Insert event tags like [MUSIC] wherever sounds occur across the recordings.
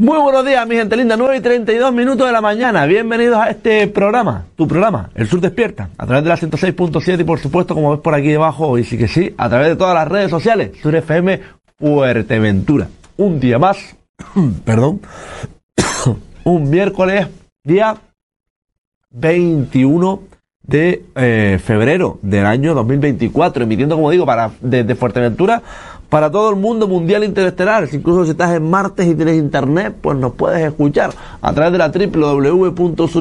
Muy buenos días, mi gente linda. 9 y 32 minutos de la mañana. Bienvenidos a este programa, tu programa, El Sur Despierta, a través de la 106.7 y por supuesto, como ves por aquí debajo, y sí que sí, a través de todas las redes sociales, Sur FM Fuerteventura. Un día más, [CLEARS THROAT] perdón, [CLEARS THROAT] un miércoles, día 21 de eh, febrero del año 2024, emitiendo, como digo, para desde Fuerteventura para todo el mundo mundial interestelar. Incluso si estás en Marte y tienes internet, pues nos puedes escuchar a través de la www.surfm.es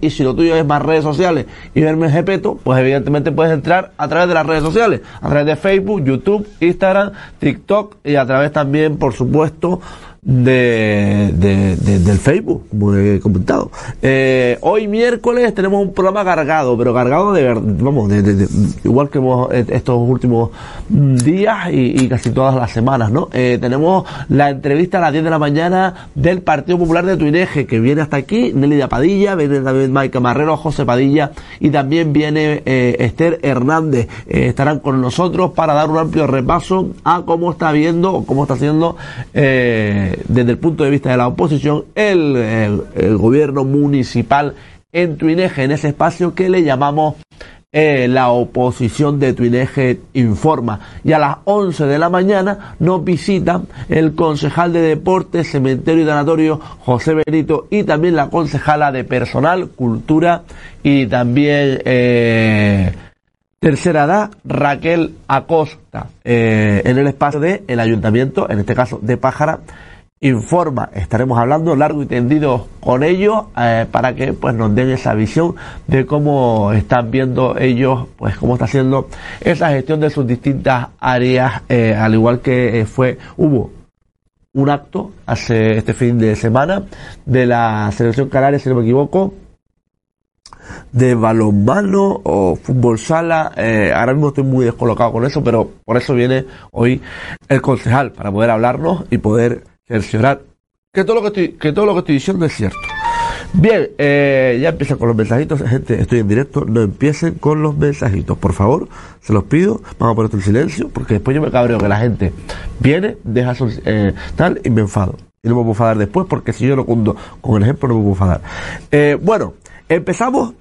y si lo tuyo es más redes sociales y verme en Gepeto, pues evidentemente puedes entrar a través de las redes sociales, a través de Facebook, YouTube, Instagram, TikTok y a través también, por supuesto, de, del Facebook, como he comentado. Eh, hoy miércoles tenemos un programa cargado, pero cargado de verdad, vamos, de, igual que hemos, eh, estos últimos días y, casi todas las semanas, ¿no? Eh, tenemos la entrevista a las 10 de la mañana del Partido Popular de Tuineje, que viene hasta aquí, Nelly Padilla, viene también Mike Marrero, José Padilla y también viene Esther Hernández. estarán con nosotros para dar un amplio repaso a cómo está viendo, cómo está haciendo eh, desde el punto de vista de la oposición, el, gobierno municipal en Tuineje, en ese espacio que le llamamos eh, la oposición de Tuineje Informa. Y a las 11 de la mañana nos visita el concejal de Deportes, Cementerio y Danatorio, José Benito, y también la concejala de Personal, Cultura y también... Eh, Tercera edad, Raquel Acosta, eh, en el espacio del el ayuntamiento, en este caso de Pájara, informa. Estaremos hablando largo y tendido con ellos eh, para que pues nos den esa visión de cómo están viendo ellos, pues cómo está haciendo esa gestión de sus distintas áreas, eh, al igual que eh, fue, hubo un acto hace este fin de semana de la selección canaria, si no me equivoco, de balonmano o fútbol sala. ahora mismo estoy muy descolocado con eso, pero por eso viene hoy el concejal, para poder hablarnos y poder cerciorar que todo lo que estoy, que todo lo que estoy diciendo es cierto. Bien, eh, ya empieza con los mensajitos, gente, estoy en directo, no empiecen con los mensajitos, por favor, se los pido, vamos a poner en silencio, porque después yo me cabreo que la gente viene, deja su, eh, tal, y me enfado. Y no me puedo enfadar después, porque si yo lo cundo con el ejemplo, no me puedo enfadar. Eh, bueno, empezamos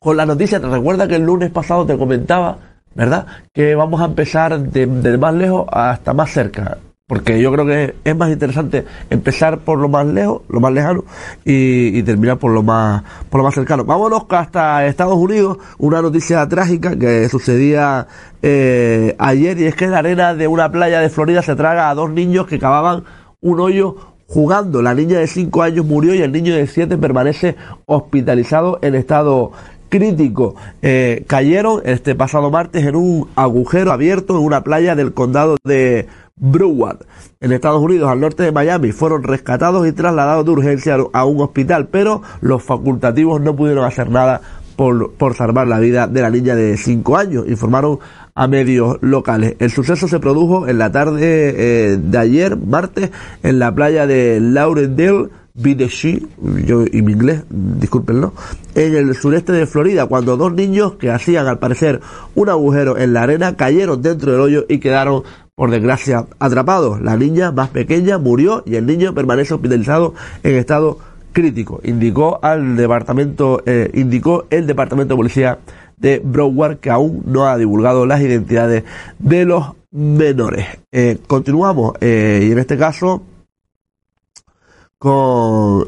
con la noticia, te recuerda que el lunes pasado te comentaba, ¿verdad? Que vamos a empezar de, de más lejos hasta más cerca. Porque yo creo que es más interesante empezar por lo más lejos, lo más lejano, y, terminar por lo más, por lo más cercano. Vámonos hasta Estados Unidos, una noticia trágica que sucedía eh, ayer, y es que en la arena de una playa de Florida se traga a dos niños que cavaban un hoyo jugando. La niña de 5 años murió y el niño de 7 permanece hospitalizado en estado crítico. Eh, cayeron este pasado martes en un agujero abierto en una playa del condado de Broward, en Estados Unidos, al norte de Miami, fueron rescatados y trasladados de urgencia a un hospital, pero los facultativos no pudieron hacer nada por, por salvar la vida de la niña de 5 años, informaron a medios locales. El suceso se produjo en la tarde eh, de ayer, martes, en la playa de Laurendale, Videshi, yo y mi inglés, discúlpenlo, en el sureste de Florida, cuando dos niños que hacían al parecer un agujero en la arena cayeron dentro del hoyo y quedaron por desgracia, atrapados. La niña más pequeña murió y el niño permanece hospitalizado en estado crítico, indicó al departamento, eh, indicó el departamento de policía de Broward que aún no ha divulgado las identidades de los menores. Eh, continuamos eh, y en este caso con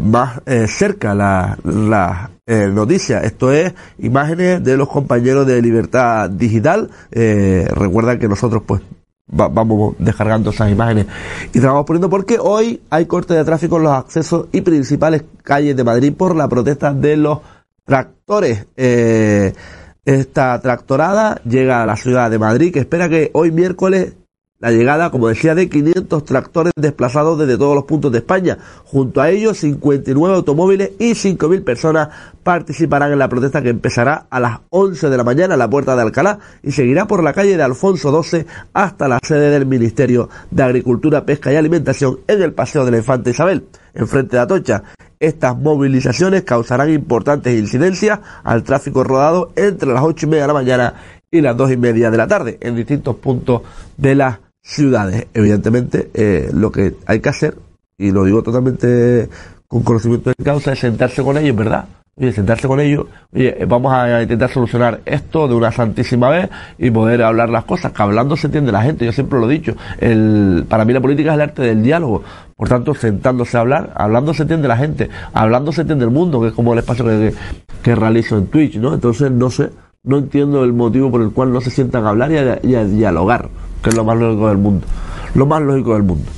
más cerca la, la noticia. Esto es imágenes de los compañeros de Libertad Digital. recuerda que nosotros pues vamos descargando esas imágenes y te vamos poniendo porque hoy hay corte de tráfico en los accesos y principales calles de Madrid por la protesta de los tractores. Eh, esta tractorada llega a la ciudad de Madrid que espera que hoy miércoles la llegada, como decía, de 500 tractores desplazados desde todos los puntos de España. Junto a ellos, 59 automóviles y 5.000 personas participarán en la protesta que empezará a las 11 de la mañana en la puerta de Alcalá y seguirá por la calle de Alfonso XII hasta la sede del Ministerio de Agricultura, Pesca y Alimentación en el Paseo de la Infanta Isabel, enfrente de Atocha. Estas movilizaciones causarán importantes incidencias al tráfico rodado entre las 8 y media de la mañana y las 2 y media de la tarde en distintos puntos de la ciudades. Evidentemente, eh, lo que hay que hacer, y lo digo totalmente con conocimiento de causa, es sentarse con ellos, ¿verdad? Oye, sentarse con ellos, oye, vamos a intentar solucionar esto de una santísima vez y poder hablar las cosas, que hablando se entiende la gente, yo siempre lo he dicho, el, para mí la política es el arte del diálogo, por tanto, sentándose a hablar, hablando se entiende la gente, hablando se entiende el mundo, que es como el espacio que, que, realizo en Twitch, ¿no? Entonces, no sé, no entiendo el motivo por el cual no se sientan a hablar y a, dialogar, que es lo más lógico del mundo. Lo más lógico del mundo.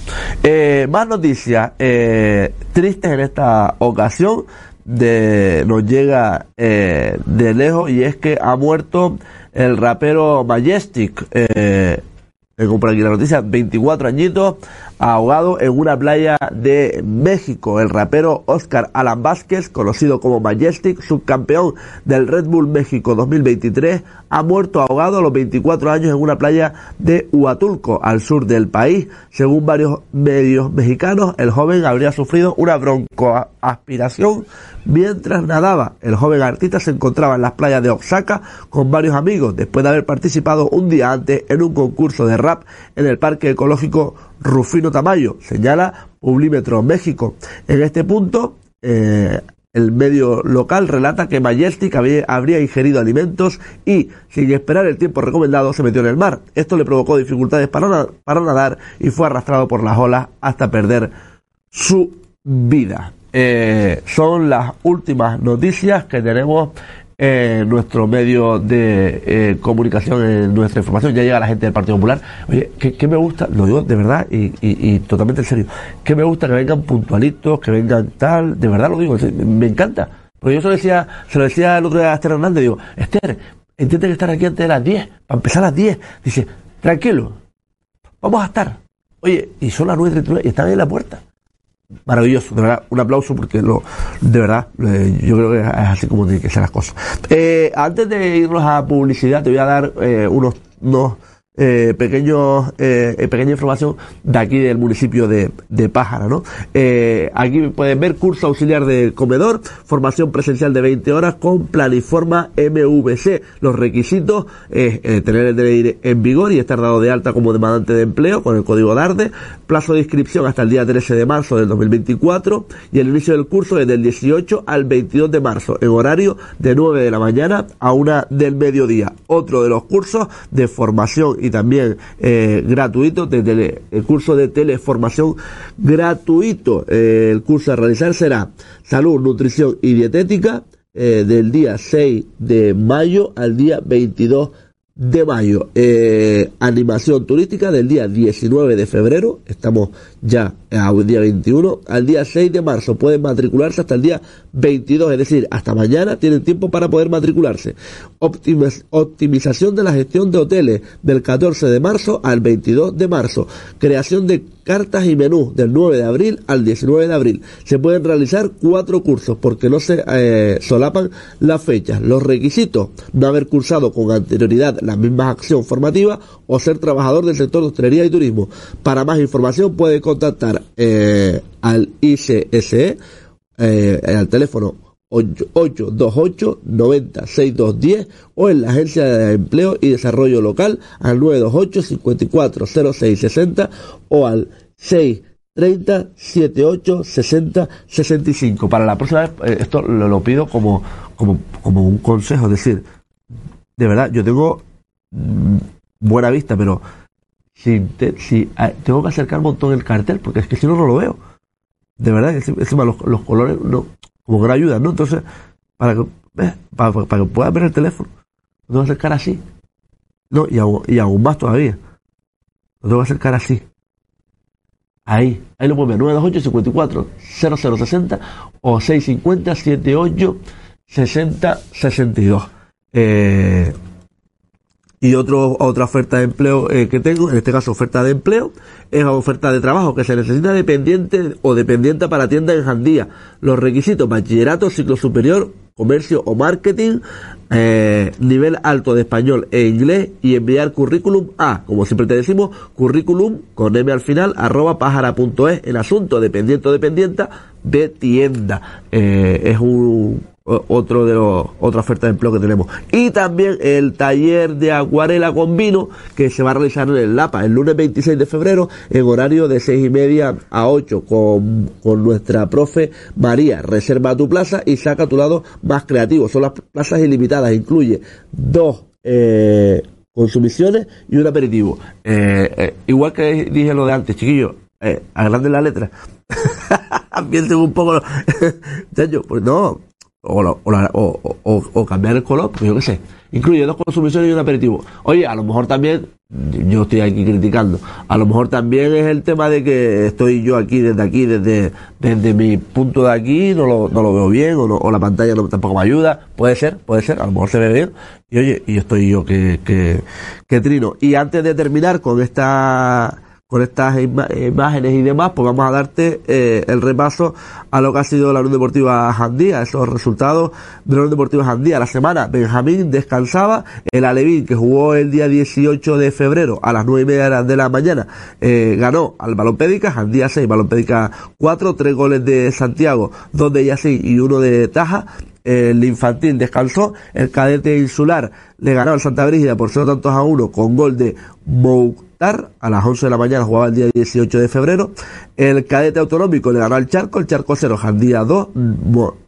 Eh, más noticias eh, tristes en esta ocasión de, nos llega eh, de lejos y es que ha muerto el rapero Majestic. Eh, por aquí la noticia, 24 añitos, ahogado en una playa de México. El rapero Oscar Alan Vázquez, conocido como Majestic, subcampeón del Red Bull México 2023, ha muerto ahogado a los 24 años en una playa de Huatulco, al sur del país. Según varios medios mexicanos, el joven habría sufrido una broncoaspiración mientras nadaba. El joven artista se encontraba en las playas de Oaxaca con varios amigos después de haber participado un día antes en un concurso de rap en el Parque Ecológico Rufino Tamayo, señala Publímetro México. En este punto, eh, el medio local relata que Majestic habría ingerido alimentos y, sin esperar el tiempo recomendado, se metió en el mar. Esto le provocó dificultades para, para nadar y fue arrastrado por las olas hasta perder su vida. Eh, son las últimas noticias que tenemos en nuestro medio de eh, comunicación, en nuestra información. Ya llega la gente del Partido Popular. Oye, ¿qué, me gusta? Lo digo de verdad y, totalmente en serio. ¿Qué me gusta que vengan puntualitos, que vengan tal? De verdad lo digo, me encanta. Porque yo se lo decía, se lo decía el otro día a Esther Hernández, digo, Esther, intenten estar aquí antes de las 10, para empezar a las 10. Dice, tranquilo, vamos a estar. Oye, y son las 9.39 y están ahí en la puerta maravilloso, de verdad, un aplauso porque lo, de verdad, eh, yo creo que es así como tienen que ser las cosas. Eh, antes de irnos a publicidad, te voy a dar eh, unos, unos eh, pequeños, eh, pequeña información de aquí del municipio de, de Pájara, ¿no? Eh, aquí pueden ver curso auxiliar de comedor, formación presencial de 20 horas con planiforma MVC. Los requisitos es eh, tener el DNI en vigor y estar dado de alta como demandante de empleo con el código DARDE, plazo de inscripción hasta el día 13 de marzo del 2024 y el inicio del curso es del 18 al 22 de marzo en horario de 9 de la mañana a 1 del mediodía. Otro de los cursos de formación y también eh, gratuito, de el curso de teleformación gratuito. Eh, el curso a realizar será salud, nutrición y dietética eh, del día 6 de mayo al día 22 de mayo. Eh, animación turística del día 19 de febrero, estamos ya al día 21, al día 6 de marzo pueden matricularse hasta el día 22, es decir, hasta mañana tienen tiempo para poder matricularse. optimización de la gestión de hoteles del 14 de marzo al 22 de marzo. Creación de cartas y menús del 9 de abril al 19 de abril. Se pueden realizar cuatro cursos porque no se eh, solapan las fechas. Los requisitos, no haber cursado con anterioridad la misma acción formativa o ser trabajador del sector de hostelería y turismo. Para más información puede contactar eh, al ICSE, eh, al teléfono 828 90 6210 o en la Agencia de Empleo y Desarrollo Local al 928 54 06 60 o al 630 78 60 65. Para la próxima vez, eh, esto lo, lo pido como, como, como un consejo, es decir, de verdad, yo tengo mm, buena vista, pero si, si ah, tengo que acercar un montón el cartel, porque es que si no, no lo veo. De verdad, encima los, los colores no, como gran ayuda, ¿no? Entonces, para que, para, para, que puedas ver el teléfono, lo tengo que acercar así. No, y aún, y aún más todavía. Lo tengo que acercar así. Ahí, ahí lo pueden ver, 928 54 0060 o 650 78 60 62. Eh, y otro, otra oferta de empleo eh, que tengo, en este caso oferta de empleo, es oferta de trabajo que se necesita dependiente o dependiente para tienda en Jandía. Los requisitos, bachillerato, ciclo superior, comercio o marketing, eh, nivel alto de español e inglés y enviar currículum a, como siempre te decimos, currículum con M al final, arroba pájara.es, el asunto dependiente o dependienta de tienda. Eh, es un otro de los otra oferta de empleo que tenemos. Y también el taller de acuarela con vino que se va a realizar en el Lapa el lunes 26 de febrero en horario de seis y media a 8 con, con nuestra profe María. Reserva tu plaza y saca tu lado más creativo. Son las plazas ilimitadas incluye dos eh, consumiciones y un aperitivo. Eh, eh, igual que dije lo de antes chiquillos eh, agranden la letra piensen [LAUGHS] un poco [LAUGHS] pues no o, o, cambiar el color, pues yo qué sé. Incluye dos consumiciones y un aperitivo. Oye, a lo mejor también, yo estoy aquí criticando, a lo mejor también es el tema de que estoy yo aquí, desde aquí, desde, desde mi punto de aquí, no lo, no lo veo bien, o, o la pantalla no, tampoco me ayuda. Puede ser, puede ser, a lo mejor se ve bien. Y oye, y estoy yo que, que, que trino. Y antes de terminar con esta con estas imágenes y demás, pues vamos a darte eh, el repaso a lo que ha sido la Unión Deportiva Jandía, esos resultados de la Unión Deportiva Jandía. La semana, Benjamín descansaba, el Alevín, que jugó el día 18 de febrero a las 9 y media de la mañana, eh, ganó al Balón Pédica, Jandía 6, Balón Pédica 4, tres goles de Santiago, dos de ellas y uno de Taja, el infantil descansó, el cadete insular le ganó al Santa Brígida por 0 tantos a 1 con gol de A las 11 de la mañana jugaba el día 18 de febrero. El cadete autonómico le ganó al Charco, el Charco 0, Jandía 2,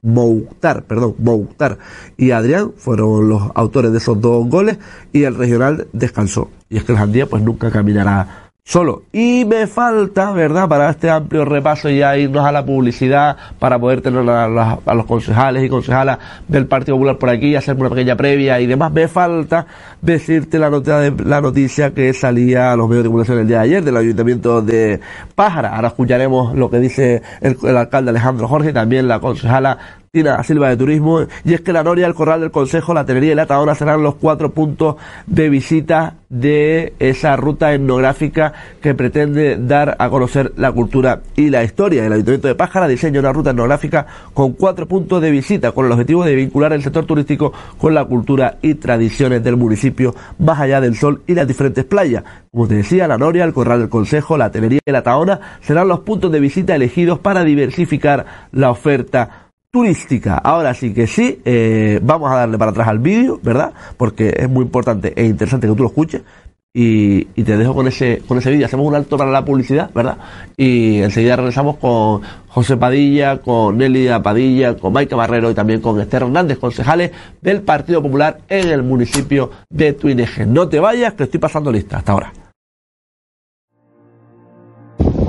Moutar, perdón, Moutar y Adrián fueron los autores de esos dos goles y el regional descansó. Y es que el Jandía pues nunca caminará solo. Y me falta, ¿verdad? Para este amplio repaso y ya irnos a la publicidad para poder tener a, los concejales y concejalas del Partido Popular por aquí hacer una pequeña previa y demás. Me falta decirte la noticia, de, la noticia que salía a los medios de comunicación el día de ayer del Ayuntamiento de Pájara. Ahora escucharemos lo que dice el, el alcalde Alejandro Jorge y también la concejala Tina Silva de Turismo, y es que la Noria, el Corral del Consejo, la Tenería y la Taona serán los cuatro puntos de visita de esa ruta etnográfica que pretende dar a conocer la cultura y la historia. El Ayuntamiento de Pájara diseña una ruta etnográfica con cuatro puntos de visita, con el objetivo de vincular el sector turístico con la cultura y tradiciones del municipio, más allá del sol y las diferentes playas. Como te decía, la Noria, el Corral del Consejo, la Tenería y la Taona serán los puntos de visita elegidos para diversificar la oferta turística. Ahora sí que sí, eh, vamos a darle para atrás al vídeo, ¿verdad? Porque es muy importante e interesante que tú lo escuches. Y, te dejo con ese, con ese vídeo. Hacemos un alto para la publicidad, ¿verdad? Y enseguida regresamos con José Padilla, con Nelly Padilla, con Maika Barrero y también con Esther Hernández, concejales del Partido Popular en el municipio de Tuineje. No te vayas, que estoy pasando lista. Hasta ahora.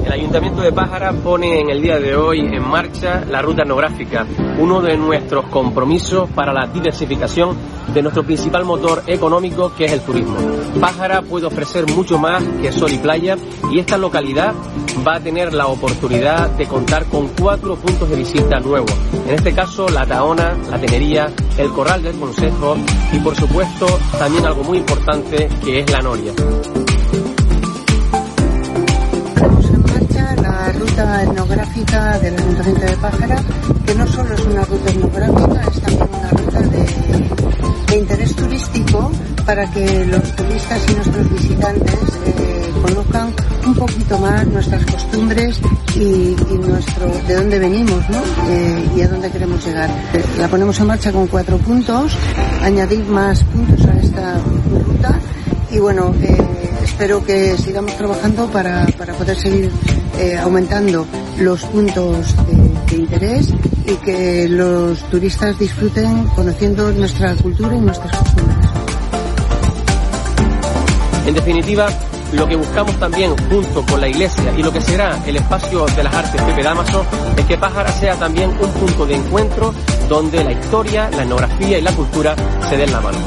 El Ayuntamiento de Pájara pone en el día de hoy en marcha la ruta etnográfica, uno de nuestros compromisos para la diversificación de nuestro principal motor económico que es el turismo. Pájara puede ofrecer mucho más que sol y playa y esta localidad va a tener la oportunidad de contar con cuatro puntos de visita nuevos. En este caso, la Taona, la Tenería, el Corral del Consejo y por supuesto también algo muy importante que es la Noria. Ruta etnográfica del Ayuntamiento de Pájara, que no solo es una ruta etnográfica, es también una ruta de, interés turístico para que los turistas y nuestros visitantes eh, conozcan un poquito más nuestras costumbres y, nuestro de dónde venimos ¿no? Eh, y a dónde queremos llegar. La ponemos en marcha con cuatro puntos, añadir más puntos a esta ruta y bueno, eh, espero que sigamos trabajando para, para poder seguir eh, aumentando los puntos de, interés y que los turistas disfruten conociendo nuestra cultura y nuestras costumbres. En definitiva, lo que buscamos también junto con la iglesia y lo que será el espacio de las artes Pepe Damaso es que Pájara sea también un punto de encuentro donde la historia, la etnografía y la cultura se den la mano.